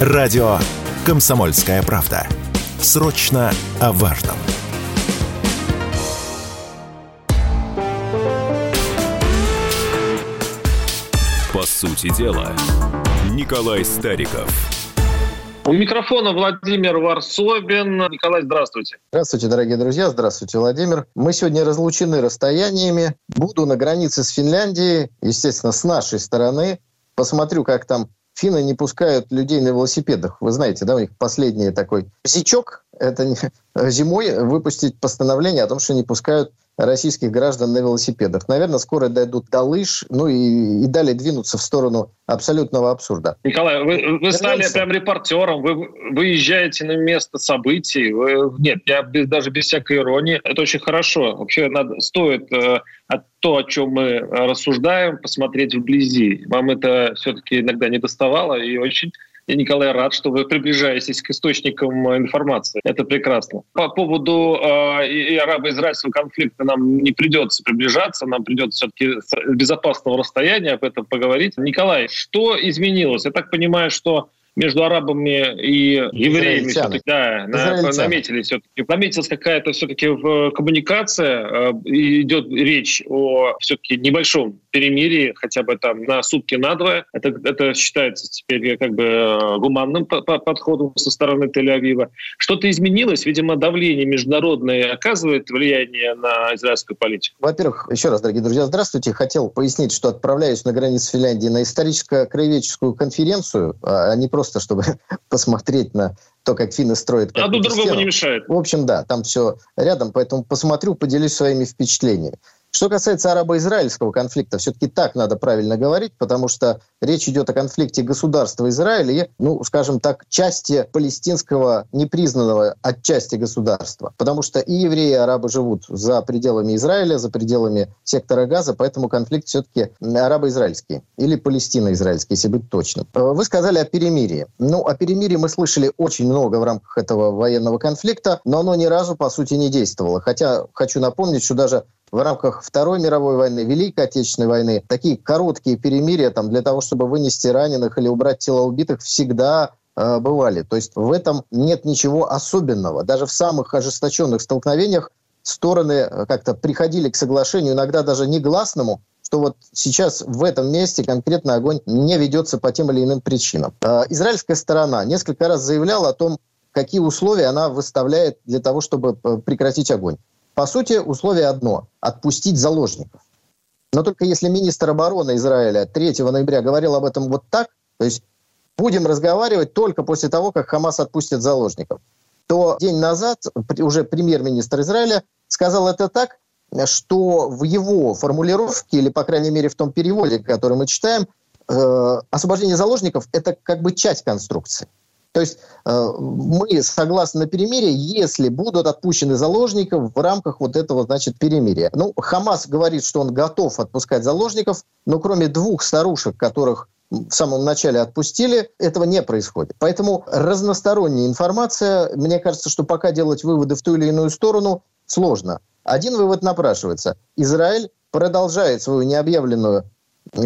Радио «Комсомольская правда». Срочно о важном. По сути дела, Николай Стариков. У микрофона Владимир Варсобин. Николай, здравствуйте. Здравствуйте, дорогие друзья. Здравствуйте, Владимир. Мы сегодня разлучены расстояниями. Буду на границе с Финляндией, естественно, с нашей стороны. Посмотрю, как там финны не пускают людей на велосипедах. Вы знаете, да, у них последний такой зичок. Это зимой выпустить постановление о том, что не пускают российских граждан на велосипедах. Наверное, скоро дойдут до лыж, ну и, и далее двинутся в сторону абсолютного абсурда. Николай, вы, вы стали прям репортером, вы выезжаете на место событий. Вы, нет, я без, даже без всякой иронии. Это очень хорошо. Вообще надо, стоит э, то, о чем мы рассуждаем, посмотреть вблизи. Вам это все-таки иногда не доставало и очень я, Николай, рад, что вы приближаетесь к источникам э, информации. Это прекрасно. По поводу э, арабо-израильского конфликта нам не придется приближаться, нам придется все-таки с безопасного расстояния об этом поговорить. Николай, что изменилось? Я так понимаю, что между арабами и евреями все-таки, да, на, наметили все-таки. Наметилась какая-то все-таки коммуникация, э, идет речь о все-таки небольшом перемирии, хотя бы там на сутки на двое. Это, это считается теперь как бы э, гуманным подходом со стороны Тель-Авива. Что-то изменилось? Видимо, давление международное оказывает влияние на израильскую политику. Во-первых, еще раз, дорогие друзья, здравствуйте. Хотел пояснить, что отправляюсь на границу Финляндии на историческо-краеведческую конференцию, а не просто просто чтобы посмотреть на то, как финны строят. Одно другому не мешает. В общем, да, там все рядом, поэтому посмотрю, поделюсь своими впечатлениями. Что касается арабо-израильского конфликта, все-таки так надо правильно говорить, потому что речь идет о конфликте государства Израиля и, ну, скажем так, части палестинского непризнанного отчасти государства. Потому что и евреи, и арабы живут за пределами Израиля, за пределами сектора Газа, поэтому конфликт все-таки арабо-израильский или палестино-израильский, если быть точным. Вы сказали о перемирии. Ну, о перемирии мы слышали очень много в рамках этого военного конфликта, но оно ни разу, по сути, не действовало. Хотя хочу напомнить, что даже в рамках Второй мировой войны, Великой Отечественной войны, такие короткие перемирия там, для того, чтобы вынести раненых или убрать тела убитых, всегда э, бывали. То есть в этом нет ничего особенного. Даже в самых ожесточенных столкновениях стороны э, как-то приходили к соглашению, иногда даже негласному, что вот сейчас в этом месте конкретно огонь не ведется по тем или иным причинам. Э, израильская сторона несколько раз заявляла о том, какие условия она выставляет для того, чтобы э, прекратить огонь. По сути, условие одно – отпустить заложников. Но только если министр обороны Израиля 3 ноября говорил об этом вот так, то есть будем разговаривать только после того, как Хамас отпустит заложников, то день назад уже премьер-министр Израиля сказал это так, что в его формулировке, или, по крайней мере, в том переводе, который мы читаем, э, освобождение заложников – это как бы часть конструкции. То есть э, мы согласны на перемирие, если будут отпущены заложников в рамках вот этого, значит, перемирия. Ну, Хамас говорит, что он готов отпускать заложников, но кроме двух старушек, которых в самом начале отпустили, этого не происходит. Поэтому разносторонняя информация, мне кажется, что пока делать выводы в ту или иную сторону сложно. Один вывод напрашивается. Израиль продолжает свою необъявленную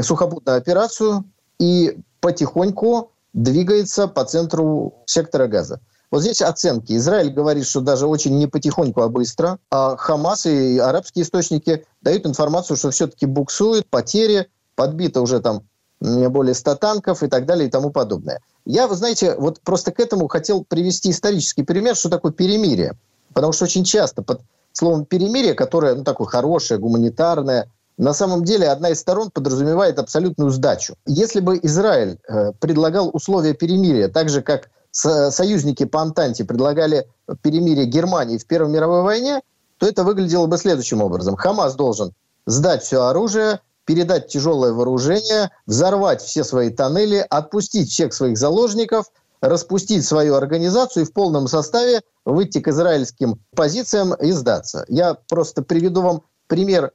сухопутную операцию и потихоньку двигается по центру сектора газа. Вот здесь оценки. Израиль говорит, что даже очень не потихоньку, а быстро. А Хамас и арабские источники дают информацию, что все-таки буксует, потери, подбито уже там более 100 танков и так далее и тому подобное. Я, вы знаете, вот просто к этому хотел привести исторический пример, что такое перемирие. Потому что очень часто под словом перемирие, которое ну, такое хорошее, гуманитарное, на самом деле одна из сторон подразумевает абсолютную сдачу. Если бы Израиль э, предлагал условия перемирия, так же как со- союзники по Антанте предлагали перемирие Германии в Первой мировой войне, то это выглядело бы следующим образом. Хамас должен сдать все оружие, передать тяжелое вооружение, взорвать все свои тоннели, отпустить всех своих заложников, распустить свою организацию и в полном составе выйти к израильским позициям и сдаться. Я просто приведу вам пример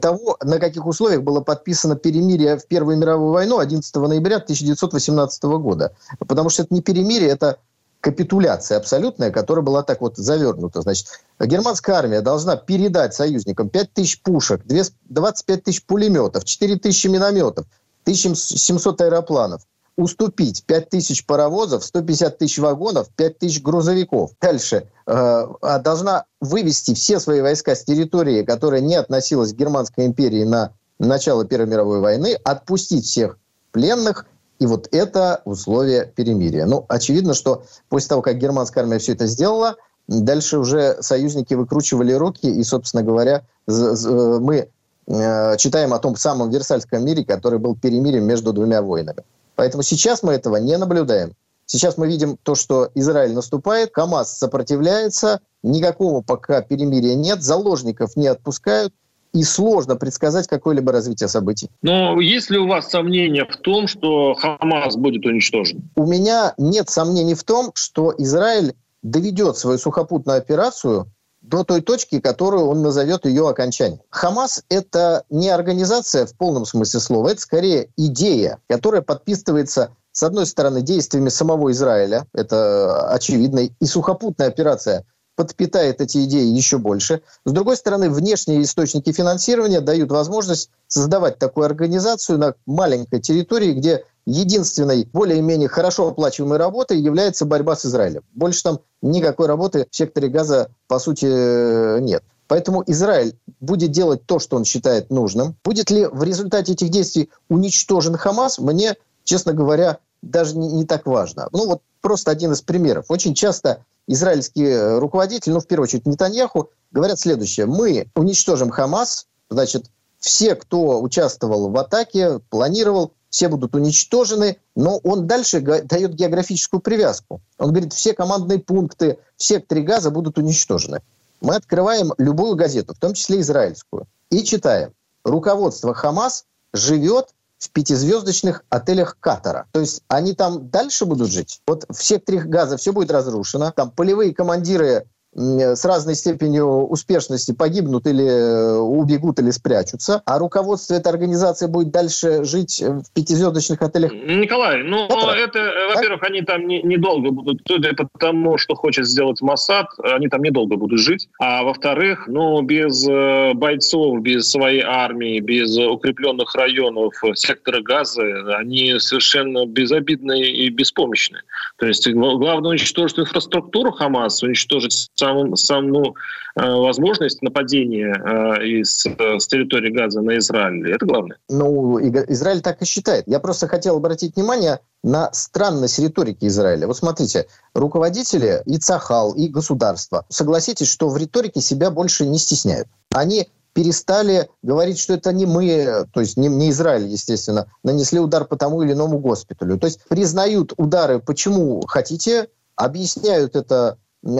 того, на каких условиях было подписано перемирие в Первую мировую войну 11 ноября 1918 года. Потому что это не перемирие, это капитуляция абсолютная, которая была так вот завернута. Значит, германская армия должна передать союзникам 5 тысяч пушек, 25 тысяч пулеметов, 4 тысячи минометов, 1700 аэропланов, уступить 5 тысяч паровозов, 150 тысяч вагонов, 5 тысяч грузовиков. Дальше. Э, а должна вывести все свои войска с территории, которая не относилась к Германской империи на начало Первой мировой войны, отпустить всех пленных, и вот это условие перемирия. Ну, очевидно, что после того, как германская армия все это сделала, дальше уже союзники выкручивали руки, и, собственно говоря, мы э, читаем о том самом Версальском мире, который был перемирием между двумя войнами. Поэтому сейчас мы этого не наблюдаем. Сейчас мы видим то, что Израиль наступает, Хамас сопротивляется, никакого пока перемирия нет, заложников не отпускают, и сложно предсказать какое-либо развитие событий. Но есть ли у вас сомнения в том, что Хамас будет уничтожен? У меня нет сомнений в том, что Израиль доведет свою сухопутную операцию до той точки, которую он назовет ее окончанием. Хамас – это не организация в полном смысле слова, это скорее идея, которая подписывается с одной стороны, действиями самого Израиля, это очевидно, и сухопутная операция подпитает эти идеи еще больше. С другой стороны, внешние источники финансирования дают возможность создавать такую организацию на маленькой территории, где единственной более-менее хорошо оплачиваемой работой является борьба с Израилем. Больше там никакой работы в секторе газа, по сути, нет. Поэтому Израиль будет делать то, что он считает нужным. Будет ли в результате этих действий уничтожен Хамас, мне, честно говоря, даже не, не так важно. Ну вот просто один из примеров. Очень часто израильские руководители, ну в первую очередь Нетаньяху, говорят следующее. Мы уничтожим Хамас, значит, все, кто участвовал в атаке, планировал, все будут уничтожены, но он дальше дает географическую привязку. Он говорит, все командные пункты в секторе газа будут уничтожены. Мы открываем любую газету, в том числе израильскую, и читаем. Руководство Хамас живет в пятизвездочных отелях Катара. То есть они там дальше будут жить. Вот в секторе газа все будет разрушено. Там полевые командиры с разной степенью успешности погибнут или э, убегут или спрячутся, а руководство этой организации будет дальше жить в пятизвездочных отелях. Николай, ну это, это э, во-первых, они там не, недолго будут, судя по тому, что хочет сделать Моссад, они там недолго будут жить, а во-вторых, ну без э, бойцов, без своей армии, без укрепленных районов сектора газа, они совершенно безобидные и беспомощные. То есть главное уничтожить инфраструктуру Хамаса, уничтожить саму, саму э, возможность нападения э, из, э, с территории Газа на Израиль. Это главное. Ну, Израиль так и считает. Я просто хотел обратить внимание на странность риторики Израиля. Вот смотрите, руководители и Цахал, и государства, согласитесь, что в риторике себя больше не стесняют. Они перестали говорить, что это не мы, то есть не, не Израиль, естественно, нанесли удар по тому или иному госпиталю. То есть признают удары, почему хотите, объясняют это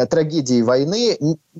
трагедии войны,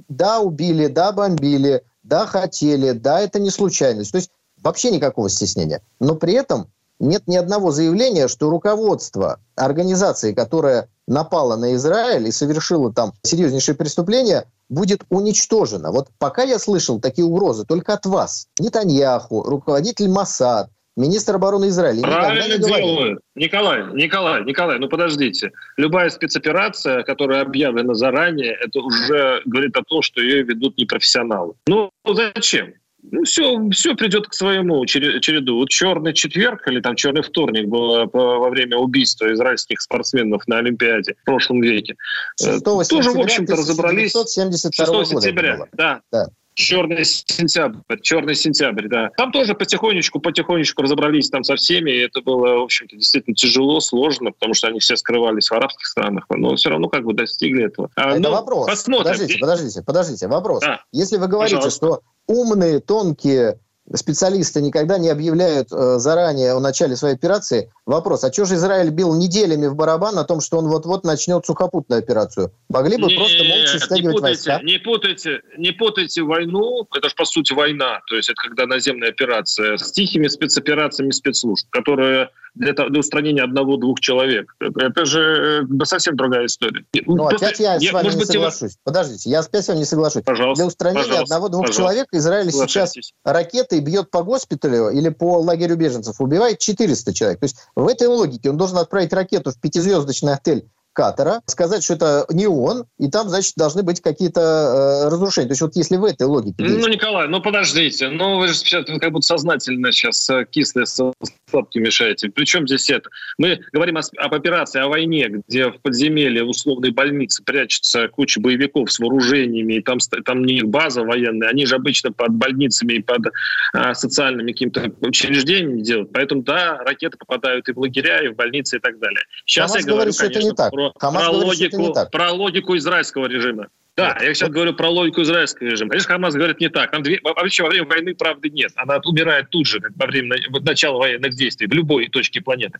да, убили, да, бомбили, да, хотели, да, это не случайность. То есть вообще никакого стеснения. Но при этом нет ни одного заявления, что руководство организации, которая напала на Израиль и совершила там серьезнейшие преступления, будет уничтожено. Вот пока я слышал такие угрозы только от вас. Нетаньяху, руководитель Масад, Министр обороны Израиля. Правильно делают. Николай, Николай, Николай, ну подождите. Любая спецоперация, которая объявлена заранее, это уже говорит о том, что ее ведут непрофессионалы. Ну зачем? Ну, все, все придет к своему череду. Вот черный четверг или там черный вторник было во время убийства израильских спортсменов на Олимпиаде в прошлом веке. 6 Тоже, в общем-то, разобрались. 6 сентября, да. да. Черный сентябрь, черный сентябрь, да. Там тоже потихонечку, потихонечку разобрались там со всеми, и это было, в общем-то, действительно тяжело, сложно, потому что они все скрывались в арабских странах, но все равно как бы достигли этого. А, это ну, вопрос. Посмотрим. Подождите, подождите, подождите, вопрос. Да. Если вы говорите, Пожалуйста. что умные, тонкие специалисты никогда не объявляют э, заранее о начале своей операции. Вопрос, а что же Израиль бил неделями в барабан о том, что он вот-вот начнет сухопутную операцию? Могли бы Нет, просто молча стягивать не путайте, войска? Не путайте, не путайте войну, это же по сути война, то есть это когда наземная операция, с тихими спецоперациями спецслужб, которые для, для устранения одного-двух человек. Это же э, совсем другая история. Ну, Просто, опять я, я с вами не быть, соглашусь. Вы... Подождите, я опять с вами не соглашусь. Пожалуйста, для устранения одного-двух человек Израиль сейчас ракетой бьет по госпиталю или по лагерю беженцев, убивает 400 человек. То есть в этой логике он должен отправить ракету в пятизвездочный отель Катара, сказать, что это не он, и там, значит, должны быть какие-то э, разрушения. То есть вот если в этой логике... Ну, Николай, ну подождите, ну вы же сейчас как будто сознательно сейчас э, складки мешаете. Причем здесь это? Мы говорим о, об операции, о войне, где в подземелье условной больницы прячется куча боевиков с вооружениями, и там, там не их база военная, они же обычно под больницами и под а, социальными какими-то учреждениями делают. Поэтому, да, ракеты попадают и в лагеря, и в больницы, и так далее. Сейчас Хамас я говорю, говорит, конечно, это не так. про, Хамас про, говорит, логику, это не так. про логику израильского режима. Да, я сейчас говорю про логику израильского режима. Конечно, Хамас говорит не так. Там две, вообще во время войны правды нет. Она умирает тут же, во время начала военных действий, в любой точке планеты.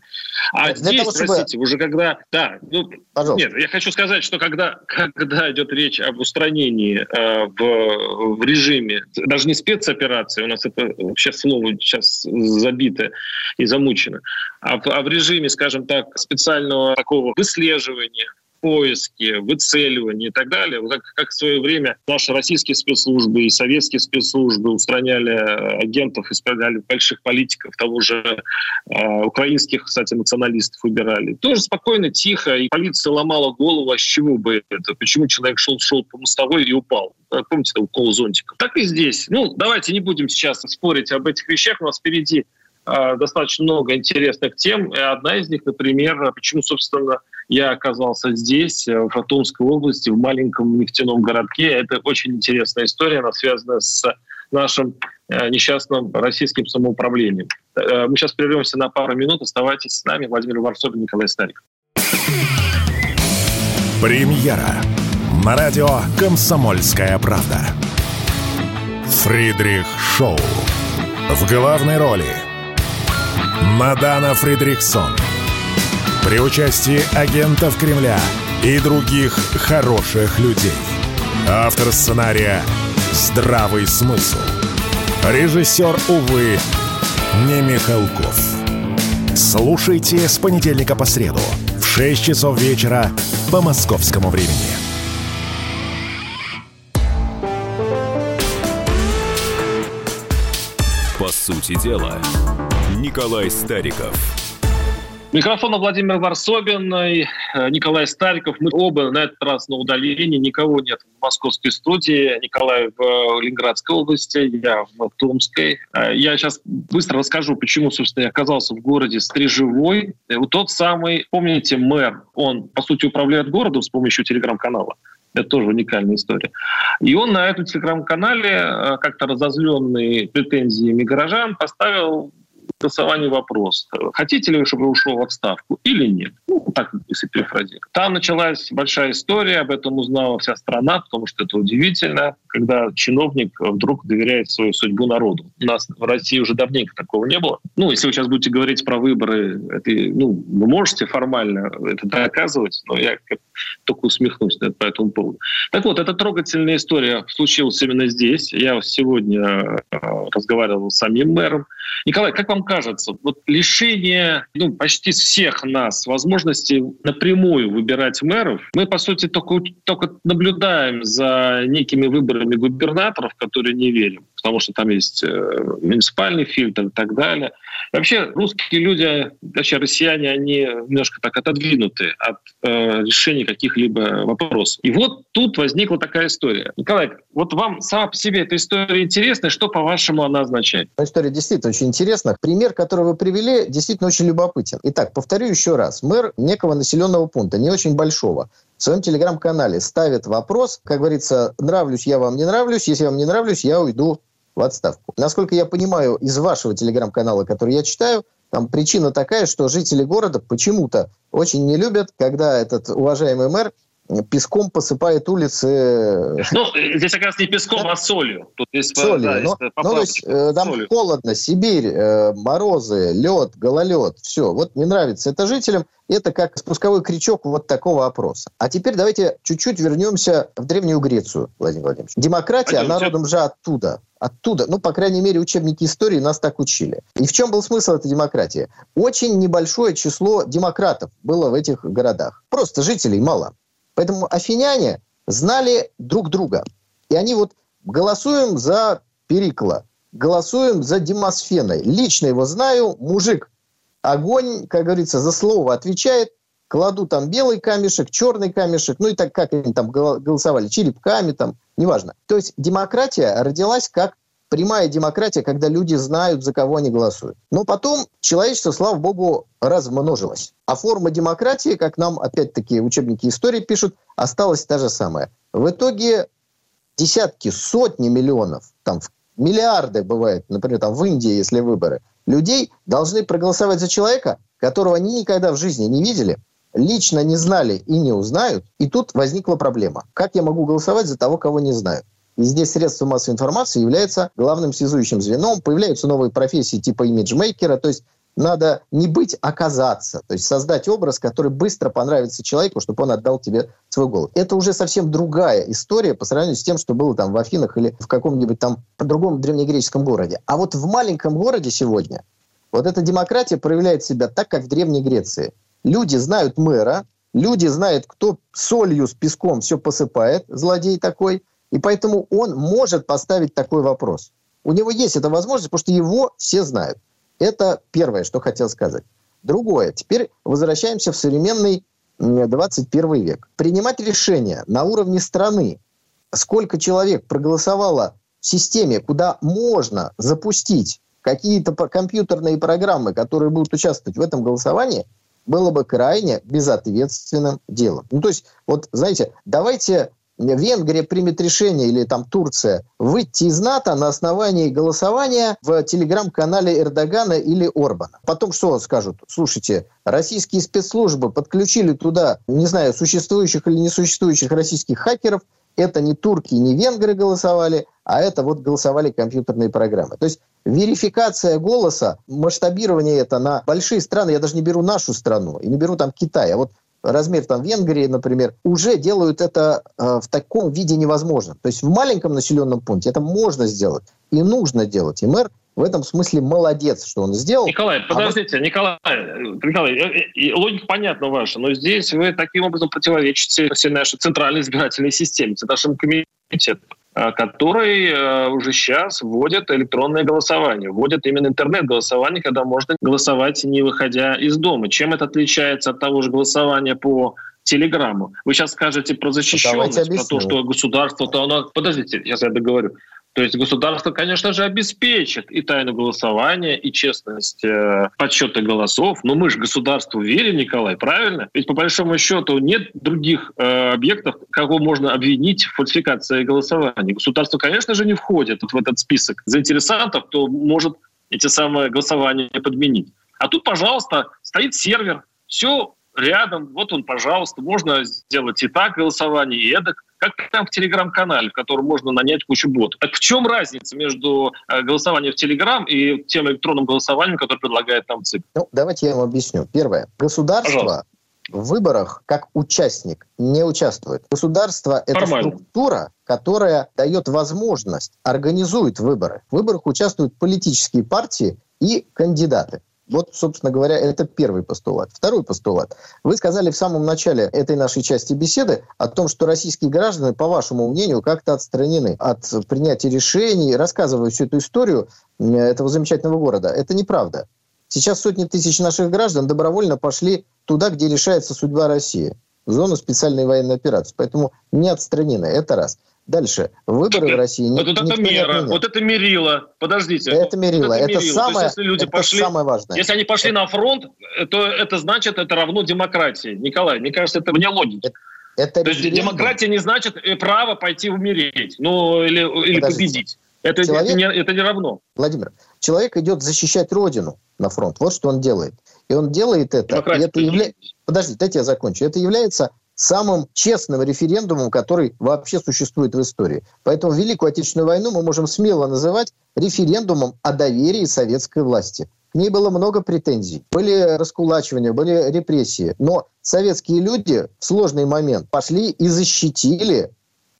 А Для здесь, того, чтобы... простите, уже когда... Да, ну, нет, я хочу сказать, что когда, когда идет речь об устранении э, в, в режиме, даже не спецоперации, у нас это вообще слово сейчас забито и замучено, а в, а в режиме, скажем так, специального такого выслеживания, поиске, выцеливании и так далее. Как, как в свое время наши российские спецслужбы и советские спецслужбы устраняли э, агентов, исправляли больших политиков, того же э, украинских, кстати, националистов убирали. Тоже спокойно, тихо, и полиция ломала голову, а с чего бы это? Почему человек шел, шел по мостовой и упал? Э, помните, укол зонтиком? Так и здесь. Ну, давайте не будем сейчас спорить об этих вещах. У нас впереди достаточно много интересных тем. И одна из них, например, почему, собственно, я оказался здесь, э, в Атомской области, в маленьком нефтяном городке. Это очень интересная история, она связана с нашим э, несчастным российским самоуправлением. Э, мы сейчас прервемся на пару минут. Оставайтесь с нами. Владимир Варсобин, Николай Старик. Премьера на радио «Комсомольская правда». Фридрих Шоу. В главной роли Мадана Фридрихсон – при участии агентов Кремля и других хороших людей. Автор сценария «Здравый смысл». Режиссер, увы, не Михалков. Слушайте с понедельника по среду в 6 часов вечера по московскому времени. По сути дела, Николай Стариков – Микрофон Владимир Варсобин и э, Николай Стариков. Мы оба на этот раз на удалении. Никого нет в московской студии. Николай в э, Ленинградской области, я в Томской. Э, я сейчас быстро расскажу, почему, собственно, я оказался в городе Стрижевой. Вот тот самый, помните, мэр, он, по сути, управляет городом с помощью телеграм-канала. Это тоже уникальная история. И он на этом телеграм-канале, как-то разозленный претензиями горожан, поставил голосовании вопрос, хотите ли вы, чтобы ушел в отставку или нет. Ну, так, если перефразировать. Там началась большая история, об этом узнала вся страна, потому что это удивительно, когда чиновник вдруг доверяет свою судьбу народу. У нас в России уже давненько такого не было. Ну, если вы сейчас будете говорить про выборы, это, ну, вы можете формально это доказывать, но я только усмехнусь по этому поводу. Так вот, эта трогательная история случилась именно здесь. Я сегодня э, разговаривал с самим мэром. Николай, как вам кажется, вот лишение ну, почти всех нас возможности напрямую выбирать мэров, мы, по сути, только, только наблюдаем за некими выборами губернаторов, которые не верим, потому что там есть э, муниципальный фильтр и так далее. Вообще русские люди, вообще россияне, они немножко так отодвинуты от э, решения каких-либо вопросов. И вот тут возникла такая история. Николай, вот вам сама по себе эта история интересна, что, по-вашему, она означает? История действительно очень интересна. Пример, который вы привели, действительно очень любопытен. Итак, повторю еще раз. Мэр некого населенного пункта, не очень большого, в своем телеграм-канале ставит вопрос, как говорится, нравлюсь я вам, не нравлюсь, если вам не нравлюсь, я уйду в отставку. Насколько я понимаю из вашего телеграм-канала, который я читаю, там причина такая, что жители города почему-то очень не любят, когда этот уважаемый мэр песком посыпает улицы. Ну, здесь как раз не песком, а солью. Тут есть, солью. Да, но, ну, то есть э, там солью. холодно, Сибирь, э, морозы, лед, гололед, все. Вот не нравится это жителям. Это как спусковой крючок вот такого опроса. А теперь давайте чуть-чуть вернемся в Древнюю Грецию, Владимир Владимирович. Демократия, Пойдемте. она родом же оттуда. Оттуда, ну, по крайней мере, учебники истории нас так учили. И в чем был смысл этой демократии? Очень небольшое число демократов было в этих городах. Просто жителей мало. Поэтому афиняне знали друг друга. И они вот голосуем за Перикла, голосуем за Демосфеной. Лично его знаю, мужик огонь, как говорится, за слово отвечает, кладу там белый камешек, черный камешек, ну и так как они там голосовали, черепками там, неважно. То есть демократия родилась как прямая демократия, когда люди знают, за кого они голосуют. Но потом человечество, слава богу, размножилось. А форма демократии, как нам, опять-таки, учебники истории пишут, осталась та же самая. В итоге десятки, сотни миллионов, там миллиарды бывает, например, там в Индии, если выборы, людей должны проголосовать за человека, которого они никогда в жизни не видели, лично не знали и не узнают, и тут возникла проблема. Как я могу голосовать за того, кого не знаю? Здесь средства массовой информации является главным связующим звеном. Появляются новые профессии типа имиджмейкера, то есть надо не быть, а оказаться. То есть создать образ, который быстро понравится человеку, чтобы он отдал тебе свой голос. Это уже совсем другая история по сравнению с тем, что было там в Афинах или в каком-нибудь там другом древнегреческом городе. А вот в маленьком городе сегодня вот эта демократия проявляет себя так, как в Древней Греции. Люди знают мэра, люди знают, кто солью с песком все посыпает, злодей такой, и поэтому он может поставить такой вопрос. У него есть эта возможность, потому что его все знают. Это первое, что хотел сказать. Другое. Теперь возвращаемся в современный 21 век. Принимать решения на уровне страны, сколько человек проголосовало в системе, куда можно запустить какие-то компьютерные программы, которые будут участвовать в этом голосовании, было бы крайне безответственным делом. Ну, то есть, вот, знаете, давайте Венгрия примет решение, или там Турция, выйти из НАТО на основании голосования в телеграм-канале Эрдогана или Орбана. Потом что скажут? Слушайте, российские спецслужбы подключили туда, не знаю, существующих или несуществующих российских хакеров, это не турки, не венгры голосовали, а это вот голосовали компьютерные программы. То есть верификация голоса, масштабирование это на большие страны, я даже не беру нашу страну, и не беру там Китай, а вот размер там Венгрии, например, уже делают это э, в таком виде невозможно. То есть в маленьком населенном пункте это можно сделать и нужно делать. И мэр в этом смысле молодец, что он сделал. Николай, подождите, а вот... Николай, Николай, э, э, логика понятна ваша, но здесь вы таким образом противоречите всей нашей центральной избирательной системе, нашим комитетам. Э, который э, уже сейчас вводит электронное голосование, вводит именно интернет-голосование, когда можно голосовать не выходя из дома. Чем это отличается от того же голосования по телеграмму? Вы сейчас скажете про защищенность, про то, что государство... То оно... Подождите, сейчас я договорю. То есть государство, конечно же, обеспечит и тайну голосования, и честность э, подсчета голосов. Но мы же государству верим, Николай, правильно? Ведь по большому счету нет других э, объектов, кого можно обвинить в фальсификации голосования. Государство, конечно же, не входит в этот список заинтересантов, кто может эти самые голосования подменить. А тут, пожалуйста, стоит сервер, все рядом, вот он, пожалуйста, можно сделать и так голосование, и эдак как там в телеграм-канале, в котором можно нанять кучу ботов. Так в чем разница между э, голосованием в телеграм и тем электронным голосованием, которое предлагает там ЦИК? Ну, давайте я вам объясню. Первое. Государство Пожалуйста. в выборах как участник не участвует. Государство – это Нормально. структура, которая дает возможность, организует выборы. В выборах участвуют политические партии и кандидаты. Вот, собственно говоря, это первый постулат. Второй постулат. Вы сказали в самом начале этой нашей части беседы о том, что российские граждане, по вашему мнению, как-то отстранены от принятия решений, рассказывая всю эту историю этого замечательного города. Это неправда. Сейчас сотни тысяч наших граждан добровольно пошли туда, где решается судьба России, в зону специальной военной операции. Поэтому не отстранены. Это раз. Дальше. Выборы это, в России вот это мера, вот это мерило. Подождите. Это мерило. Вот это, это мерило. самое, есть, если люди это пошли, самое важное. Если они пошли на фронт, то это значит, это равно демократии. Николай, мне кажется, это вне логики. Это, это То есть демократия не значит э, право пойти умереть, ну или, или победить. Это, человек, это, не, это не равно. Владимир, человек идет защищать родину на фронт. Вот что он делает. И он делает это. И это явля... Подождите, дайте я закончу. Это является самым честным референдумом, который вообще существует в истории. Поэтому Великую Отечественную войну мы можем смело называть референдумом о доверии советской власти. К ней было много претензий. Были раскулачивания, были репрессии. Но советские люди в сложный момент пошли и защитили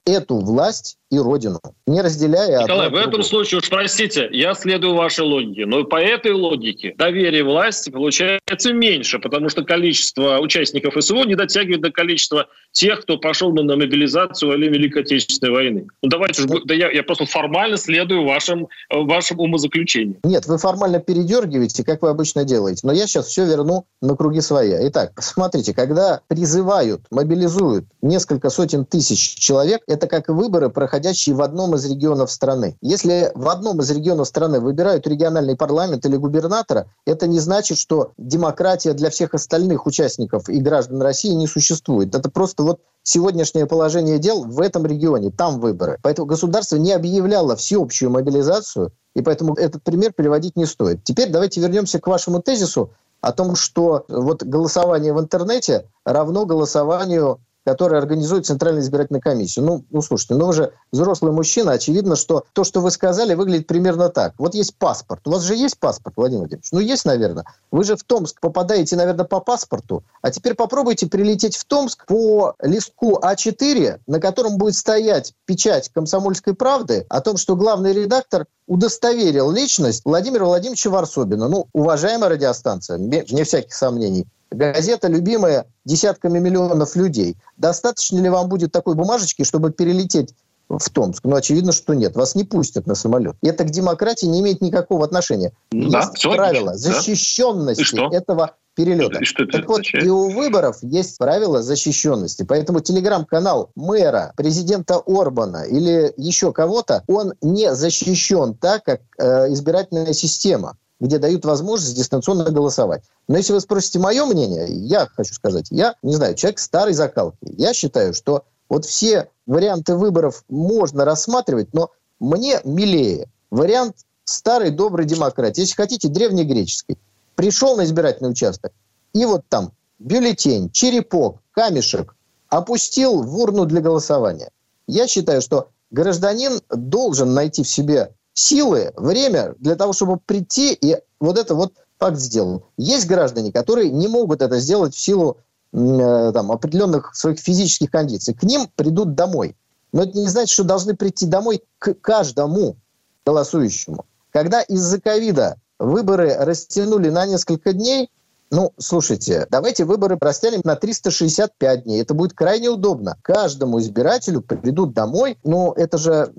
эту власть и родину, не разделяя... Николай, в этом случае, уж простите, я следую вашей логике, но по этой логике доверие власти получается меньше, потому что количество участников СВО не дотягивает до количества тех, кто пошел на мобилизацию или Великой Отечественной войны. Ну давайте, уж, да я, я просто формально следую вашим, вашим умозаключениям. Нет, вы формально передергиваете, как вы обычно делаете, но я сейчас все верну на круги своя. Итак, смотрите, когда призывают, мобилизуют несколько сотен тысяч человек, это как выборы проходить происходящие в одном из регионов страны. Если в одном из регионов страны выбирают региональный парламент или губернатора, это не значит, что демократия для всех остальных участников и граждан России не существует. Это просто вот сегодняшнее положение дел в этом регионе, там выборы. Поэтому государство не объявляло всеобщую мобилизацию, и поэтому этот пример переводить не стоит. Теперь давайте вернемся к вашему тезису о том, что вот голосование в интернете равно голосованию который организует Центральная избирательная комиссия. Ну, ну, слушайте, ну вы же взрослый мужчина, очевидно, что то, что вы сказали, выглядит примерно так. Вот есть паспорт. У вас же есть паспорт, Владимир Владимирович? Ну, есть, наверное. Вы же в Томск попадаете, наверное, по паспорту. А теперь попробуйте прилететь в Томск по листку А4, на котором будет стоять печать «Комсомольской правды» о том, что главный редактор удостоверил личность Владимира Владимировича Варсобина. Ну, уважаемая радиостанция, вне всяких сомнений, газета, любимая десятками миллионов людей. Достаточно ли вам будет такой бумажечки, чтобы перелететь в Томск? Ну, очевидно, что нет. Вас не пустят на самолет. И это к демократии не имеет никакого отношения. Да, есть правила защищенности да. этого перелета. И что это так вот, и у выборов есть правила защищенности. Поэтому телеграм-канал мэра, президента Орбана или еще кого-то, он не защищен так, как э, избирательная система где дают возможность дистанционно голосовать. Но если вы спросите мое мнение, я хочу сказать, я, не знаю, человек старой закалки. Я считаю, что вот все варианты выборов можно рассматривать, но мне милее вариант старой доброй демократии. Если хотите, древнегреческой. Пришел на избирательный участок, и вот там бюллетень, черепок, камешек опустил в урну для голосования. Я считаю, что гражданин должен найти в себе силы, время для того, чтобы прийти и вот это вот факт сделал. Есть граждане, которые не могут это сделать в силу э, там, определенных своих физических кондиций. К ним придут домой. Но это не значит, что должны прийти домой к каждому голосующему. Когда из-за ковида выборы растянули на несколько дней, ну, слушайте, давайте выборы растянем на 365 дней. Это будет крайне удобно. Каждому избирателю придут домой. Но это же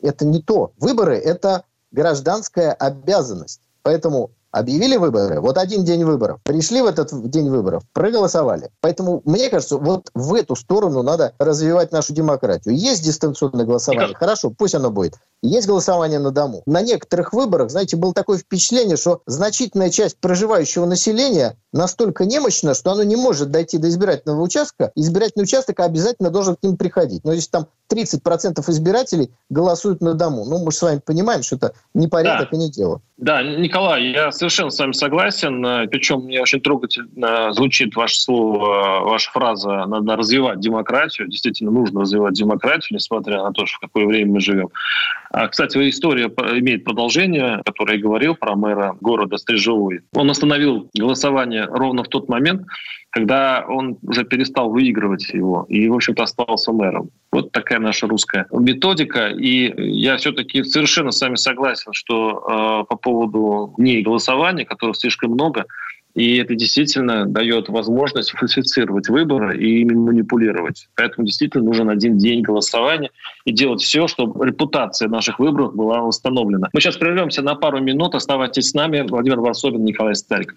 это не то. Выборы – это гражданская обязанность. Поэтому Объявили выборы, вот один день выборов. Пришли в этот день выборов, проголосовали. Поэтому, мне кажется, вот в эту сторону надо развивать нашу демократию. Есть дистанционное голосование, хорошо, пусть оно будет. Есть голосование на дому. На некоторых выборах, знаете, было такое впечатление, что значительная часть проживающего населения настолько немощна, что оно не может дойти до избирательного участка. Избирательный участок обязательно должен к ним приходить. Но если там 30% избирателей голосуют на дому. Ну, мы же с вами понимаем, что это не порядок да. и не дело. Да, Николай, я совершенно с вами согласен. Э, Причем мне очень трогательно звучит ваше слово, ваша фраза «надо развивать демократию». Действительно, нужно развивать демократию, несмотря на то, что в какое время мы живем. А, кстати, история имеет продолжение, которое я говорил про мэра города Стрижевой. Он остановил голосование ровно в тот момент, когда он уже перестал выигрывать его и, в общем-то, остался мэром. Вот такая наша русская методика. И я все-таки совершенно с вами согласен, что э, по поводу дней голосования, которых слишком много, и это действительно дает возможность фальсифицировать выборы и ими манипулировать. Поэтому действительно нужен один день голосования и делать все, чтобы репутация наших выборов была восстановлена. Мы сейчас прервемся на пару минут. Оставайтесь с нами. Владимир Варсобин, Николай Стариков.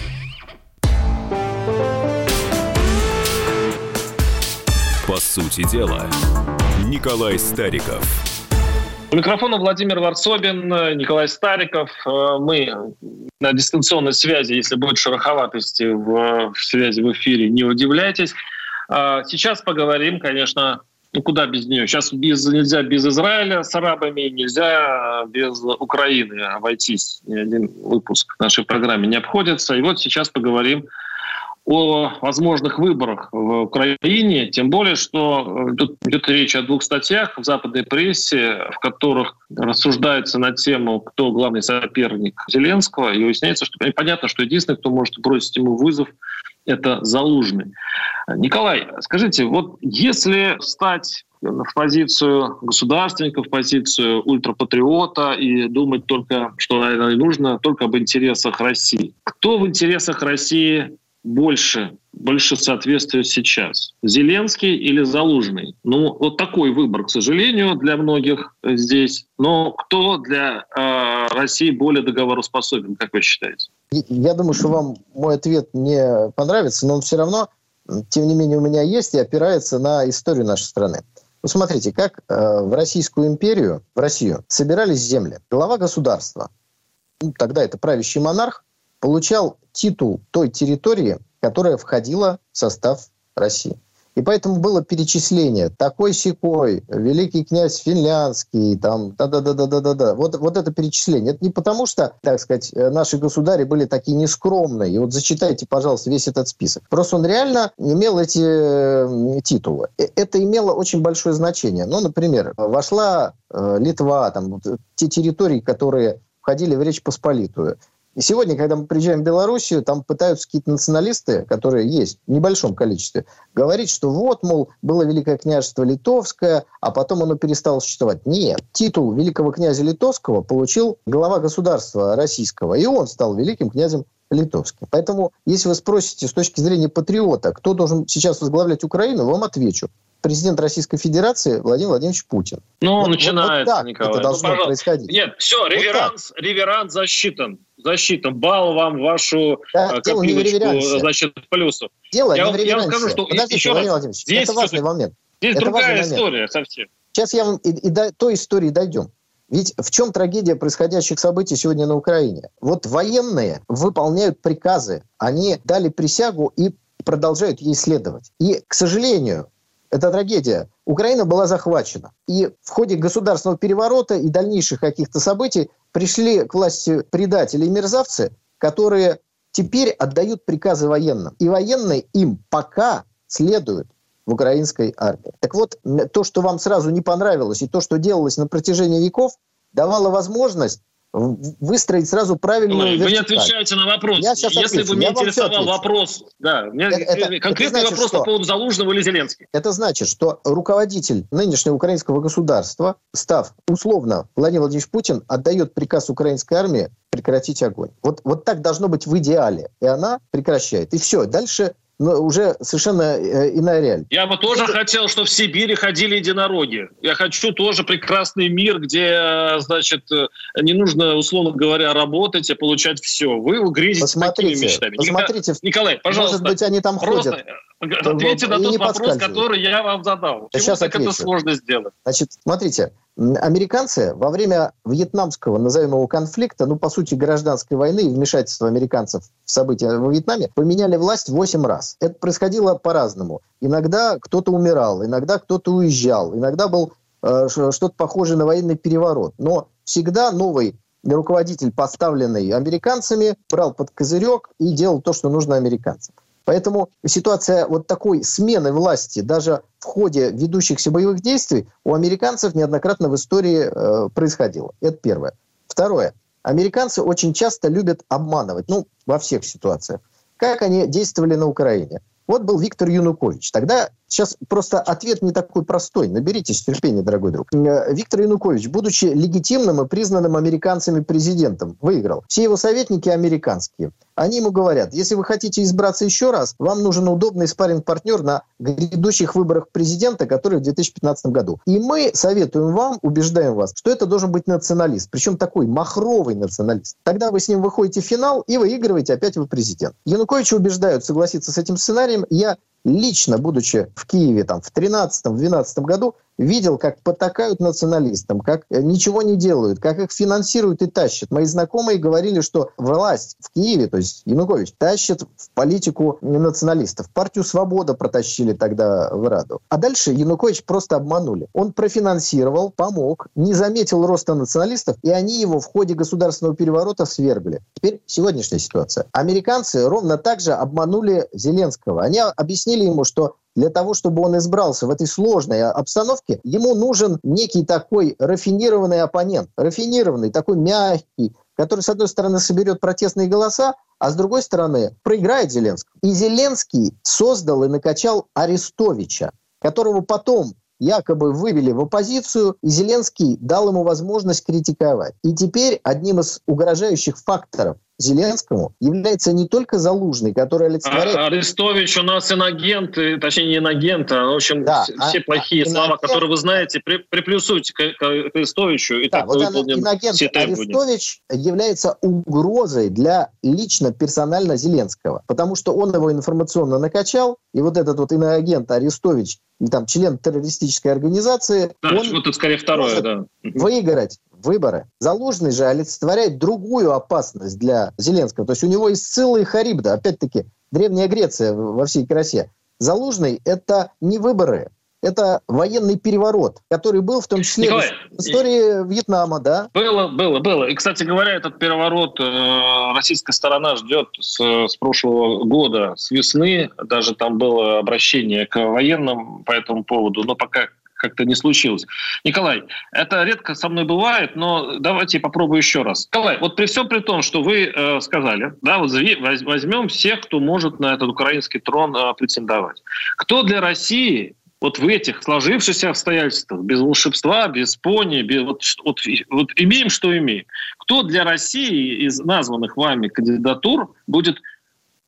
Сути дела, Николай Стариков. У микрофона Владимир Варсобин, Николай Стариков. Э, мы на дистанционной связи, если будет шероховатости в, связи в эфире, не удивляйтесь. А сейчас поговорим, конечно, ну куда без нее? Сейчас без, нельзя без Израиля с арабами, нельзя без Украины обойтись. Ни один выпуск нашей программе не обходится. И вот сейчас поговорим возможных выборах в Украине, тем более, что э, тут идет речь о двух статьях в западной прессе, в которых рассуждается на тему, кто главный соперник Зеленского, и выясняется, что понятно, что единственный, кто может бросить ему вызов, это Залужный. Николай, скажите, вот если стать в позицию государственника, в позицию ультрапатриота и думать только, что, наверное, нужно, только об интересах России. Кто в интересах России больше, больше соответствует сейчас? Зеленский или Залужный? Ну, вот такой выбор, к сожалению, для многих здесь. Но кто для э, России более договороспособен, как вы считаете? Я думаю, что вам мой ответ не понравится, но он все равно, тем не менее, у меня есть и опирается на историю нашей страны. Ну, смотрите, как э, в Российскую империю, в Россию, собирались земли. Глава государства, ну, тогда это правящий монарх, получал титул той территории, которая входила в состав России. И поэтому было перечисление такой секой, великий князь финляндский, там, да-да-да-да-да-да. Вот, вот это перечисление. Это не потому, что, так сказать, наши государи были такие нескромные. И вот зачитайте, пожалуйста, весь этот список. Просто он реально имел эти титулы. Э, это имело очень большое значение. Ну, например, вошла э, Литва, там, те территории, которые входили в Речь Посполитую. И сегодня, когда мы приезжаем в Белоруссию, там пытаются какие-то националисты, которые есть в небольшом количестве, говорить, что вот, мол, было Великое княжество Литовское, а потом оно перестало существовать. Нет. Титул великого князя Литовского получил глава государства российского, и он стал великим князем литовским. Поэтому, если вы спросите с точки зрения патриота, кто должен сейчас возглавлять Украину, вам отвечу президент Российской Федерации Владимир Владимирович Путин. Ну, вот, начинается, вот так Николай. это должно ну, происходить. Нет, все, реверанс, вот реверанс засчитан. Засчитан. Бал вам вашу да, э, копилочку, значит, плюсов. Дело я, не в я вам скажу, что Подождите, еще Владимир раз, здесь это важный момент. Здесь это другая история совсем. Сейчас я вам и, и до той истории дойдем. Ведь в чем трагедия происходящих событий сегодня на Украине? Вот военные выполняют приказы, они дали присягу и продолжают ей следовать. И, к сожалению, это трагедия. Украина была захвачена. И в ходе государственного переворота и дальнейших каких-то событий пришли к власти предатели и мерзавцы, которые теперь отдают приказы военным. И военные им пока следуют в украинской армии. Так вот, то, что вам сразу не понравилось, и то, что делалось на протяжении веков, давало возможность выстроить сразу правильную Вы не отвечаете на вопрос. Я сейчас Если отвечу. бы меня интересовал вопрос, да, меня это, конкретный это значит, вопрос что? по поводу Залужного или Зеленского. Это значит, что руководитель нынешнего украинского государства, став условно Владимир Владимирович Путин, отдает приказ украинской армии прекратить огонь. Вот, вот так должно быть в идеале. И она прекращает. И все. Дальше уже совершенно э, иная реальность. Я бы тоже Это... хотел, чтобы в Сибири ходили единороги. Я хочу тоже прекрасный мир, где, значит, э, не нужно, условно говоря, работать и получать все. Вы грезите посмотрите, такими мечтами. Посмотрите, Николай, пожалуйста. Может быть, они там просто ходят. Ответьте на тот вопрос, который я вам задал. Почему Сейчас так отвечу. это сложно сделать? Значит, смотрите, Американцы во время вьетнамского, назовем его, конфликта, ну, по сути, гражданской войны и вмешательства американцев в события во Вьетнаме, поменяли власть 8 раз. Это происходило по-разному. Иногда кто-то умирал, иногда кто-то уезжал, иногда был э, что-то похожее на военный переворот. Но всегда новый руководитель, поставленный американцами, брал под козырек и делал то, что нужно американцам. Поэтому ситуация вот такой смены власти даже в ходе ведущихся боевых действий у американцев неоднократно в истории э, происходило. Это первое. Второе. Американцы очень часто любят обманывать, ну, во всех ситуациях. Как они действовали на Украине? Вот был Виктор Янукович. Тогда сейчас просто ответ не такой простой. Наберитесь терпения, дорогой друг. Э, Виктор Янукович, будучи легитимным и признанным американцами президентом, выиграл. Все его советники американские. Они ему говорят, если вы хотите избраться еще раз, вам нужен удобный спарринг-партнер на грядущих выборах президента, которые в 2015 году. И мы советуем вам, убеждаем вас, что это должен быть националист. Причем такой махровый националист. Тогда вы с ним выходите в финал и выигрываете, опять вы президент. Януковича убеждают согласиться с этим сценарием. Я лично, будучи в Киеве там, в 2013-2012 году, видел, как потакают националистам, как э, ничего не делают, как их финансируют и тащат. Мои знакомые говорили, что власть в Киеве, то есть Янукович, тащит в политику националистов. Партию «Свобода» протащили тогда в Раду. А дальше Янукович просто обманули. Он профинансировал, помог, не заметил роста националистов, и они его в ходе государственного переворота свергли. Теперь сегодняшняя ситуация. Американцы ровно так же обманули Зеленского. Они объяснили ему, что для того, чтобы он избрался в этой сложной обстановке, ему нужен некий такой рафинированный оппонент, рафинированный, такой мягкий, который, с одной стороны, соберет протестные голоса, а с другой стороны, проиграет Зеленскому. И Зеленский создал и накачал Арестовича, которого потом якобы вывели в оппозицию, и Зеленский дал ему возможность критиковать. И теперь одним из угрожающих факторов Зеленскому является не только Залужный, который олицетворяет... А, Арестович у нас инагент, точнее не инагент, а, в общем, да, все а, плохие а, слова, инагент... которые вы знаете, при, приплюсуйте к, к Арестовичу, и да, так вот выполним инагент все Арестович является угрозой для лично, персонально Зеленского, потому что он его информационно накачал, и вот этот вот иноагент Арестович, там, член террористической организации, да, он вот это скорее второе, да. выиграть выборы. Залужный же олицетворяет другую опасность для Зеленского. То есть у него есть целый Харибда, опять-таки, Древняя Греция во всей красе. Залужный – это не выборы, это военный переворот, который был в том числе Николай, в истории Вьетнама, да? Было, было, было. И, кстати говоря, этот переворот э, российская сторона ждет с, с прошлого года, с весны. Даже там было обращение к военным по этому поводу, но пока как-то не случилось. Николай, это редко со мной бывает, но давайте попробую еще раз. Николай, вот при всем при том, что вы э, сказали, да, вот возьмем всех, кто может на этот украинский трон э, претендовать. Кто для России вот в этих сложившихся обстоятельствах, без волшебства, без пони, без, вот, вот, вот имеем, что имеем. Кто для России из названных вами кандидатур будет,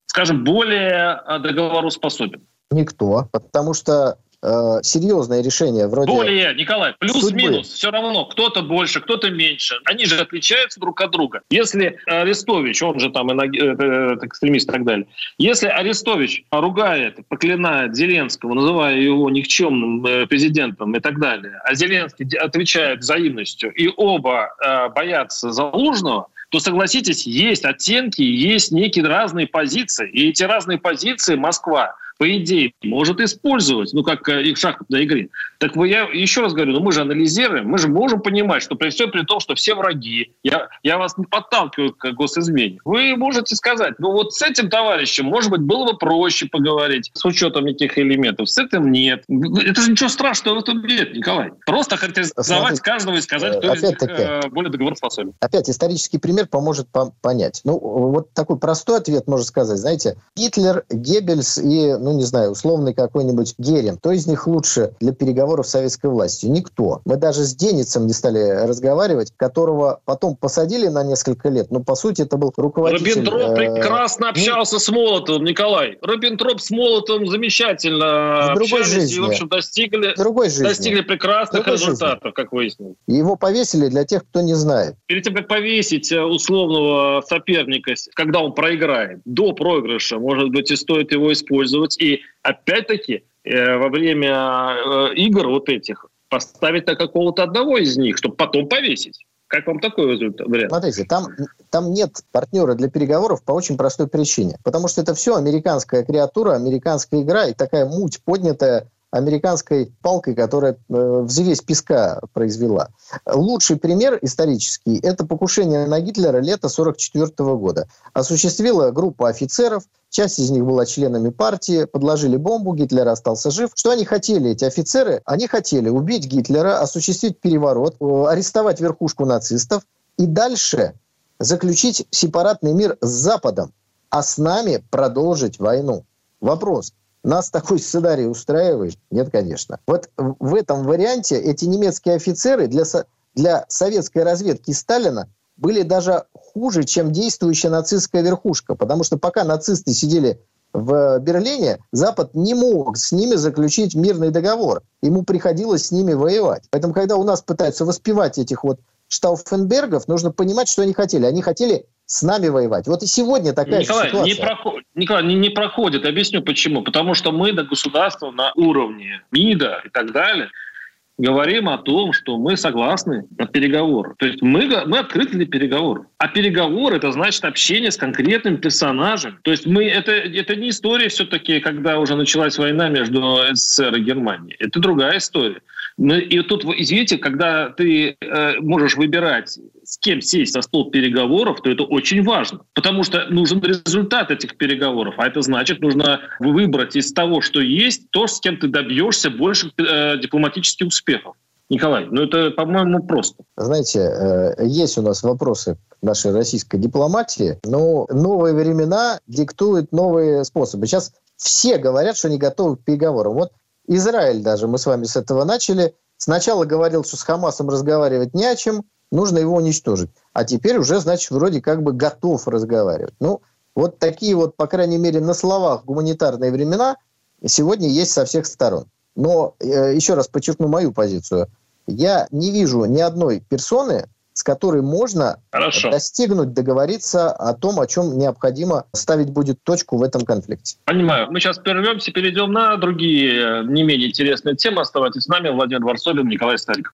скажем, более э, договороспособен? Никто, потому что э, серьезное решение вроде... Более, Николай, плюс-минус, все равно, кто-то больше, кто-то меньше. Они же отличаются друг от друга. Если Арестович, он же там э, э, экстремист и так далее, если Арестович ругает, поклинает Зеленского, называя его никчемным президентом и так далее, а Зеленский отвечает взаимностью, и оба э, боятся Залужного, то согласитесь, есть оттенки, есть некие разные позиции. И эти разные позиции Москва по идее, может использовать, ну, как э, их шахматной игре. Так вы, я еще раз говорю, ну, мы же анализируем, мы же можем понимать, что при всем при том, что все враги, я, я вас не подталкиваю к госизмене, вы можете сказать, ну, вот с этим товарищем, может быть, было бы проще поговорить, с учетом этих элементов, с этим нет. Это же ничего страшного в этом нет, Николай. Просто характеризовать Смотрите, каждого и сказать, кто из них э, более договороспособен. Опять исторический пример поможет понять. Ну, вот такой простой ответ можно сказать. Знаете, Гитлер, Геббельс и, ну, не знаю, условный какой-нибудь Герин. Кто из них лучше для переговоров с советской властью? Никто. Мы даже с Деницем не стали разговаривать, которого потом посадили на несколько лет, но по сути это был руководитель... Риббентроп э, прекрасно общался с Молотовым, Николай. Риббентроп с Молотовым замечательно с общались жизни. и, в общем, достигли, другой жизни. достигли прекрасных другой результатов, жизни. как выяснилось. Его повесили для тех, кто не знает. Перед тем, как повесить э, условного соперника, когда он проиграет, до проигрыша, может быть, и стоит его использовать и опять-таки э, во время э, игр вот этих поставить на какого-то одного из них, чтобы потом повесить. Как вам такой результат? Вариант? Смотрите, там, там нет партнера для переговоров по очень простой причине. Потому что это все американская креатура, американская игра и такая муть, поднятая американской палкой, которая э, взвесь песка произвела. Лучший пример исторический – это покушение на Гитлера лета 1944 года. Осуществила группа офицеров, часть из них была членами партии, подложили бомбу, Гитлер остался жив. Что они хотели, эти офицеры? Они хотели убить Гитлера, осуществить переворот, арестовать верхушку нацистов и дальше заключить сепаратный мир с Западом, а с нами продолжить войну. Вопрос – нас такой сценарий устраивает? Нет, конечно. Вот в этом варианте эти немецкие офицеры для, для советской разведки Сталина были даже хуже, чем действующая нацистская верхушка. Потому что пока нацисты сидели в Берлине, Запад не мог с ними заключить мирный договор. Ему приходилось с ними воевать. Поэтому, когда у нас пытаются воспевать этих вот Штауфенбергов, нужно понимать, что они хотели. Они хотели с нами воевать. Вот и сегодня такая Николай, ситуация. Не проход... Николай, не, не проходит. Объясню почему. Потому что мы до государства на уровне МИДа и так далее говорим о том, что мы согласны на переговоры. То есть мы, мы открыты для переговоров. А переговоры – это значит общение с конкретным персонажем. То есть мы, это, это не история все-таки, когда уже началась война между СССР и Германией. Это другая история. И тут, извините, когда ты э, можешь выбирать, с кем сесть за стол переговоров, то это очень важно. Потому что нужен результат этих переговоров. А это значит, нужно выбрать из того, что есть, то, с кем ты добьешься больше э, дипломатических успехов. Николай, ну это, по-моему, просто. Знаете, э, есть у нас вопросы нашей российской дипломатии, но новые времена диктуют новые способы. Сейчас все говорят, что не готовы к переговорам. Вот Израиль даже, мы с вами с этого начали, сначала говорил, что с Хамасом разговаривать не о чем, нужно его уничтожить. А теперь уже, значит, вроде как бы готов разговаривать. Ну, вот такие вот, по крайней мере, на словах гуманитарные времена сегодня есть со всех сторон. Но э, еще раз подчеркну мою позицию. Я не вижу ни одной персоны, с которой можно Хорошо. достигнуть, договориться о том, о чем необходимо ставить будет точку в этом конфликте. Понимаю. Мы сейчас прервемся, перейдем на другие э, не менее интересные темы. Оставайтесь с нами. Владимир Варсобин, Николай Стариков.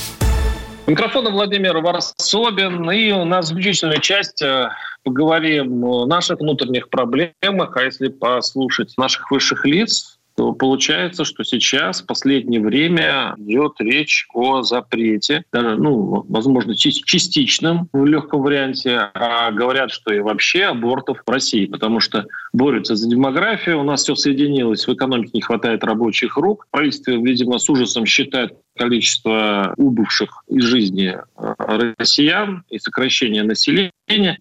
Микрофон Владимир Варсобин. И у нас заключительная часть э, поговорим о наших внутренних проблемах, а если послушать наших высших лиц, то получается, что сейчас в последнее время идет речь о запрете, даже, ну, возможно, частичном в легком варианте, а говорят, что и вообще абортов в России, потому что борются за демографию, у нас все соединилось, в экономике не хватает рабочих рук, правительство, видимо, с ужасом считает количество убывших из жизни э, россиян и сокращение населения.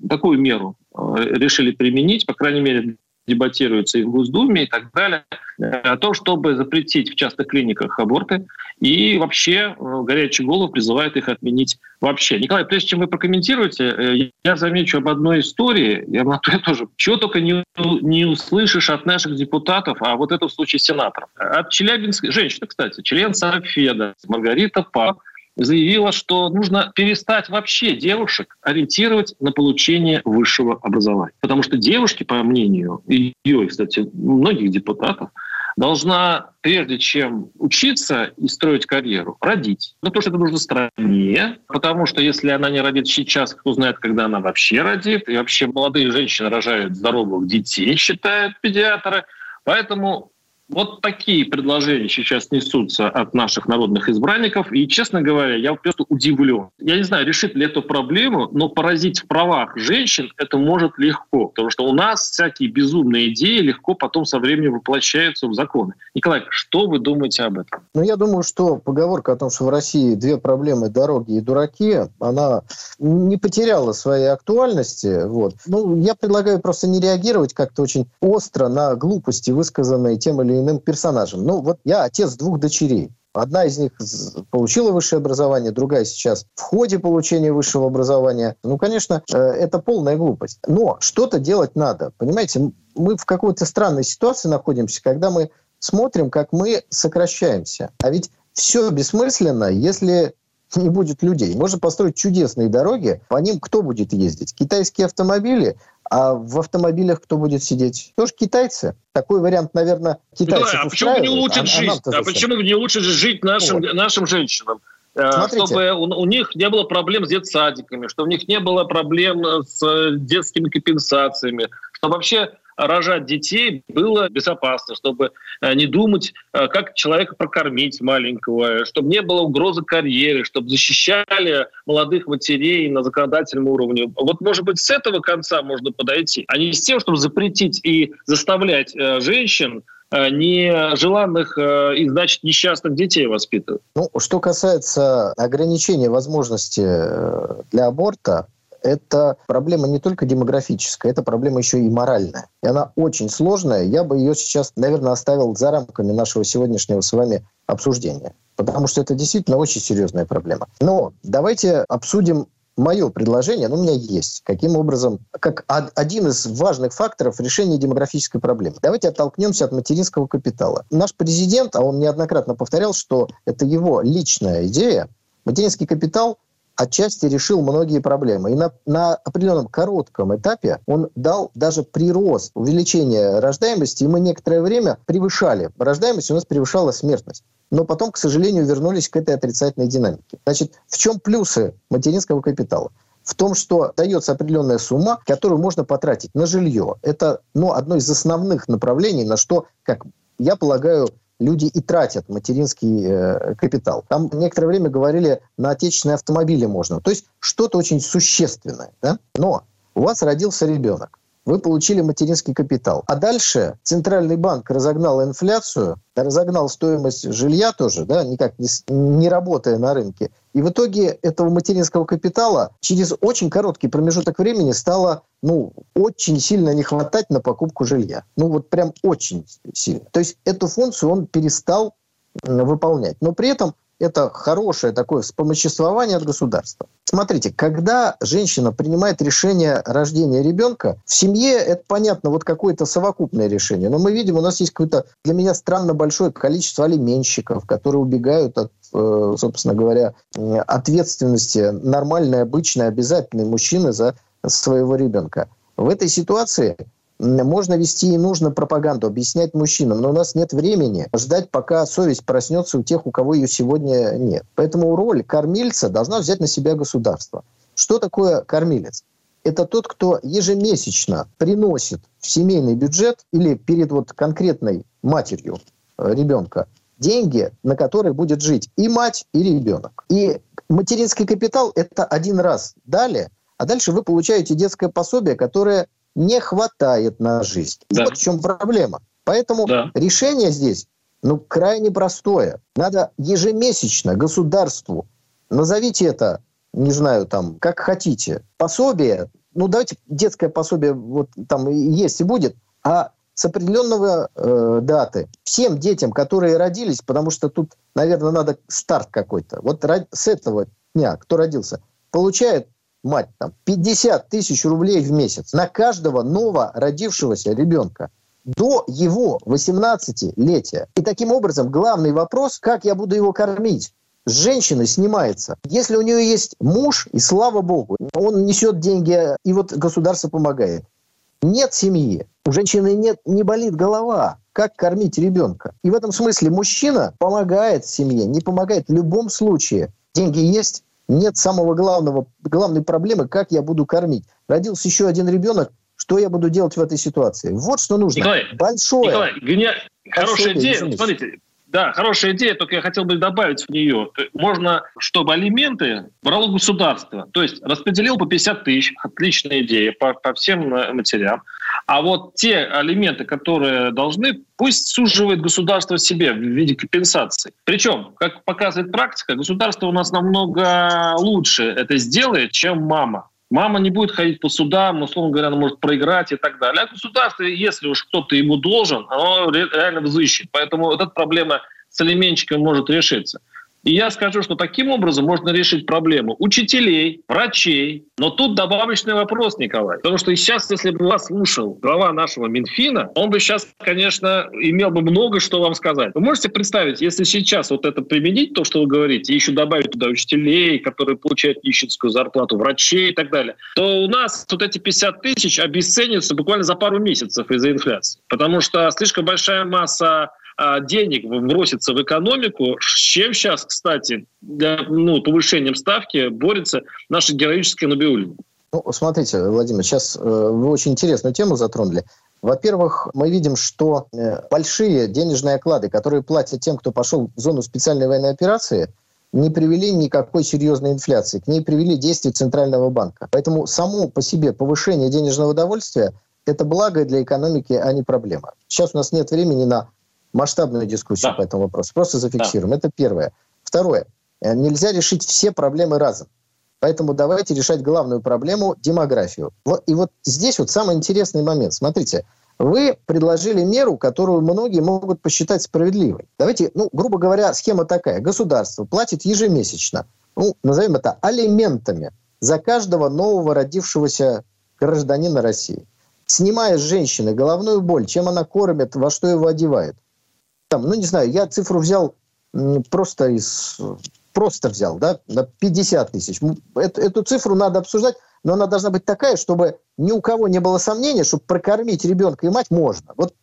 Такую меру э, решили применить, по крайней мере, дебатируется и в Госдуме и так далее, о том, чтобы запретить в частных клиниках аборты и вообще э, горячий голову призывает их отменить вообще. Николай, прежде чем вы прокомментируете, э, я замечу об одной истории, я, я тоже, чего только не, не услышишь от наших депутатов, а вот это в случае сенаторов. От Челябинской, женщина, кстати, член Софеда, Маргарита Пап, заявила, что нужно перестать вообще девушек ориентировать на получение высшего образования. Потому что девушки, по мнению ее, кстати, многих депутатов, должна, прежде чем учиться и строить карьеру, родить. Ну, потому что это нужно стране, потому что если она не родит сейчас, кто знает, когда она вообще родит. И вообще молодые женщины рожают здоровых детей, считают педиатры. Поэтому вот такие предложения сейчас несутся от наших народных избранников. И, честно говоря, я просто удивлен. Я не знаю, решит ли эту проблему, но поразить в правах женщин это может легко. Потому что у нас всякие безумные идеи легко потом со временем воплощаются в законы. Николай, что вы думаете об этом? Ну, я думаю, что поговорка о том, что в России две проблемы – дороги и дураки, она не потеряла своей актуальности. Вот. Ну, я предлагаю просто не реагировать как-то очень остро на глупости, высказанные тем или иным персонажем. Ну, вот я отец двух дочерей. Одна из них получила высшее образование, другая сейчас в ходе получения высшего образования. Ну, конечно, э, это полная глупость. Но что-то делать надо. Понимаете, мы в какой-то странной ситуации находимся, когда мы смотрим, как мы сокращаемся. А ведь все бессмысленно, если не будет людей. Можно построить чудесные дороги, по ним кто будет ездить? Китайские автомобили, а в автомобилях кто будет сидеть? Тоже китайцы. Такой вариант, наверное, китайцы. Да, а почему бы не улучшить а, жизнь? А, а почему не улучшить жизнь нашим, вот. нашим женщинам? Э, Смотрите. чтобы у, у них не было проблем с детсадиками, чтобы у них не было проблем с детскими компенсациями, чтобы вообще рожать детей было безопасно, чтобы э, не думать, э, как человека прокормить маленького, чтобы не было угрозы карьеры, чтобы защищали молодых матерей на законодательном уровне. Вот, может быть, с этого конца можно подойти, а не с тем, чтобы запретить и заставлять э, женщин нежеланных и, значит, несчастных детей воспитывать. Ну, что касается ограничения возможности для аборта, это проблема не только демографическая, это проблема еще и моральная. И она очень сложная. Я бы ее сейчас, наверное, оставил за рамками нашего сегодняшнего с вами обсуждения. Потому что это действительно очень серьезная проблема. Но давайте обсудим мое предложение, оно у меня есть. Каким образом, как один из важных факторов решения демографической проблемы. Давайте оттолкнемся от материнского капитала. Наш президент, а он неоднократно повторял, что это его личная идея, материнский капитал отчасти решил многие проблемы. И на, на определенном коротком этапе он дал даже прирост, увеличение рождаемости, и мы некоторое время превышали. Рождаемость у нас превышала смертность. Но потом, к сожалению, вернулись к этой отрицательной динамике. Значит, в чем плюсы материнского капитала? в том, что дается определенная сумма, которую можно потратить на жилье. Это ну, одно из основных направлений, на что, как я полагаю, люди и тратят материнский э, капитал. Там некоторое время говорили, на отечественные автомобили можно. То есть что-то очень существенное. Да? Но у вас родился ребенок вы получили материнский капитал. А дальше Центральный банк разогнал инфляцию, разогнал стоимость жилья тоже, да, никак не, не работая на рынке. И в итоге этого материнского капитала через очень короткий промежуток времени стало ну, очень сильно не хватать на покупку жилья. Ну вот прям очень сильно. То есть эту функцию он перестал выполнять. Но при этом это хорошее такое вспомоществование от государства. Смотрите, когда женщина принимает решение о рождении ребенка, в семье это понятно, вот какое-то совокупное решение. Но мы видим, у нас есть какое-то для меня странно большое количество алименщиков, которые убегают от э, собственно говоря, ответственности нормальной, обычной, обязательной мужчины за своего ребенка. В этой ситуации можно вести и нужно пропаганду, объяснять мужчинам, но у нас нет времени ждать, пока совесть проснется у тех, у кого ее сегодня нет. Поэтому роль кормильца должна взять на себя государство. Что такое кормилец? Это тот, кто ежемесячно приносит в семейный бюджет или перед вот конкретной матерью э, ребенка деньги, на которые будет жить и мать, и ребенок. И материнский капитал – это один раз дали, а дальше вы получаете детское пособие, которое не хватает на жизнь. Да. Вот в чем проблема. Поэтому да. решение здесь ну, крайне простое. Надо ежемесячно государству, назовите это, не знаю, там, как хотите, пособие, ну, давайте детское пособие вот там есть и будет, а с определенного э, даты всем детям, которые родились, потому что тут, наверное, надо старт какой-то. Вот с этого дня, кто родился, получает мать, там, 50 тысяч рублей в месяц на каждого ново родившегося ребенка до его 18-летия. И таким образом главный вопрос, как я буду его кормить, с женщины снимается. Если у нее есть муж, и слава богу, он несет деньги, и вот государство помогает. Нет семьи, у женщины нет, не болит голова, как кормить ребенка. И в этом смысле мужчина помогает семье, не помогает в любом случае. Деньги есть, нет самого главного, главной проблемы, как я буду кормить. Родился еще один ребенок, что я буду делать в этой ситуации? Вот что нужно. Николай, Большое. Николай, геня... хорошая идея. Извините. Смотрите, да, хорошая идея, только я хотел бы добавить в нее. Можно, чтобы алименты брало государство. То есть распределил по 50 тысяч, отличная идея, по, по всем э, матерям. А вот те алименты, которые должны, пусть суживает государство себе в виде компенсации. Причем, как показывает практика, государство у нас намного лучше это сделает, чем мама. Мама не будет ходить по судам, условно говоря, она может проиграть и так далее. А государство, если уж кто-то ему должен, оно реально взыщет. Поэтому вот эта проблема с алименщиком может решиться. И я скажу, что таким образом можно решить проблему учителей, врачей. Но тут добавочный вопрос, Николай. Потому что сейчас, если бы вас слушал глава нашего Минфина, он бы сейчас, конечно, имел бы много что вам сказать. Вы можете представить, если сейчас вот это применить, то, что вы говорите, и еще добавить туда учителей, которые получают нищенскую зарплату, врачей и так далее, то у нас вот эти 50 тысяч обесценятся буквально за пару месяцев из-за инфляции. Потому что слишком большая масса денег бросится в экономику, с чем сейчас, кстати, для ну, повышением ставки борется наша героическая Набиулина. Ну, смотрите, Владимир, сейчас э, вы очень интересную тему затронули. Во-первых, мы видим, что э, большие денежные оклады, которые платят тем, кто пошел в зону специальной военной операции, не привели никакой серьезной инфляции. К ней привели действия Центрального банка. Поэтому само по себе повышение денежного удовольствия – это благо для экономики, а не проблема. Сейчас у нас нет времени на масштабную дискуссию да. по этому вопросу. Просто зафиксируем. Да. Это первое. Второе. Э, нельзя решить все проблемы разом. Поэтому давайте решать главную проблему – демографию. Вот, и вот здесь вот самый интересный момент. Смотрите, вы предложили меру, которую многие могут посчитать справедливой. Давайте, ну, грубо говоря, схема такая. Государство платит ежемесячно, ну, назовем это алиментами, за каждого нового родившегося гражданина России. Снимая с женщины головную боль, чем она кормит, во что его одевает – там, ну не знаю, я цифру взял просто из просто взял, да, на 50 тысяч. Эту, эту цифру надо обсуждать, но она должна быть такая, чтобы ни у кого не было сомнения, что прокормить ребенка и мать можно. Вот,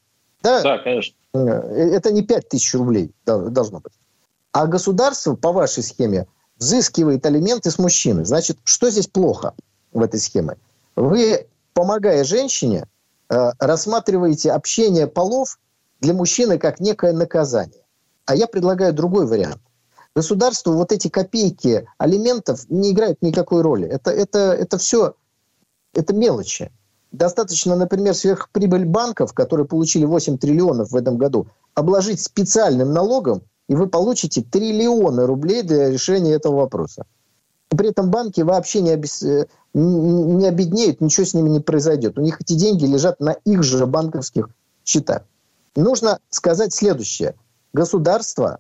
да, да, конечно. Э, это не 5 тысяч рублей должно быть. А государство по вашей схеме взыскивает алименты с мужчины. Значит, что здесь плохо в этой схеме? Вы, помогая женщине, э, рассматриваете общение полов для мужчины как некое наказание. А я предлагаю другой вариант. Государству вот эти копейки алиментов не играют никакой роли. Это, это, это все, это мелочи. Достаточно, например, сверхприбыль банков, которые получили 8 триллионов в этом году, обложить специальным налогом, и вы получите триллионы рублей для решения этого вопроса. При этом банки вообще не, обес... Э, не обеднеют, ничего с ними не произойдет. У них эти деньги лежат на их же банковских счетах. Нужно сказать следующее. Государство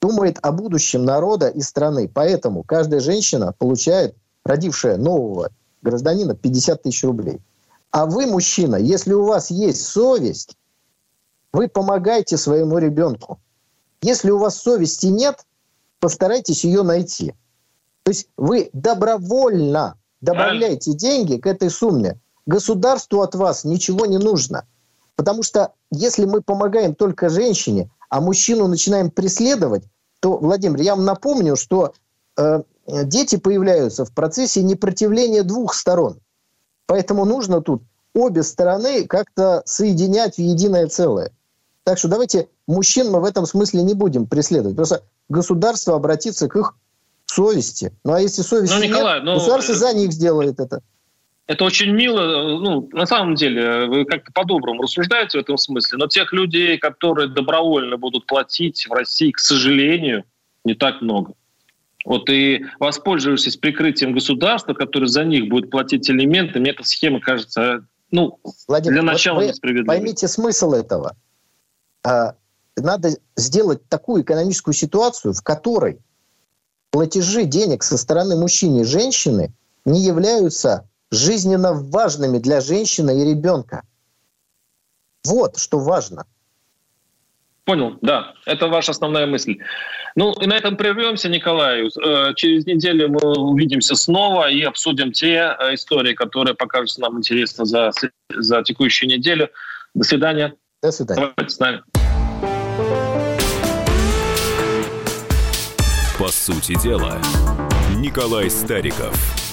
думает о будущем народа и страны. Поэтому каждая женщина получает, родившая нового гражданина, 50 тысяч рублей. А вы, мужчина, если у вас есть совесть, вы помогаете своему ребенку. Если у вас совести нет, постарайтесь ее найти. То есть вы добровольно добавляете деньги к этой сумме. Государству от вас ничего не нужно. Потому что если мы помогаем только женщине, а мужчину начинаем преследовать, то, Владимир, я вам напомню, что э, дети появляются в процессе непротивления двух сторон. Поэтому нужно тут обе стороны как-то соединять в единое целое. Так что давайте мужчин мы в этом смысле не будем преследовать. Просто государство обратится к их совести. Ну а если совести ну, Николай, нет, ну, государство за них сделает это. Это очень мило. Ну, на самом деле, вы как-то по-доброму рассуждаете в этом смысле, но тех людей, которые добровольно будут платить в России, к сожалению, не так много. Вот и воспользовавшись прикрытием государства, которое за них будет платить элементы, мне эта схема кажется, ну, Владимир, для начала вот несправедливой. Поймите смысл этого. А, надо сделать такую экономическую ситуацию, в которой платежи денег со стороны мужчины и женщины не являются жизненно важными для женщины и ребенка. Вот что важно. Понял, да, это ваша основная мысль. Ну и на этом прервемся, Николай. Э, через неделю мы увидимся снова и обсудим те э, истории, которые покажутся нам интересны за, за текущую неделю. До свидания. До свидания. Давайте с нами. По сути дела, Николай Стариков –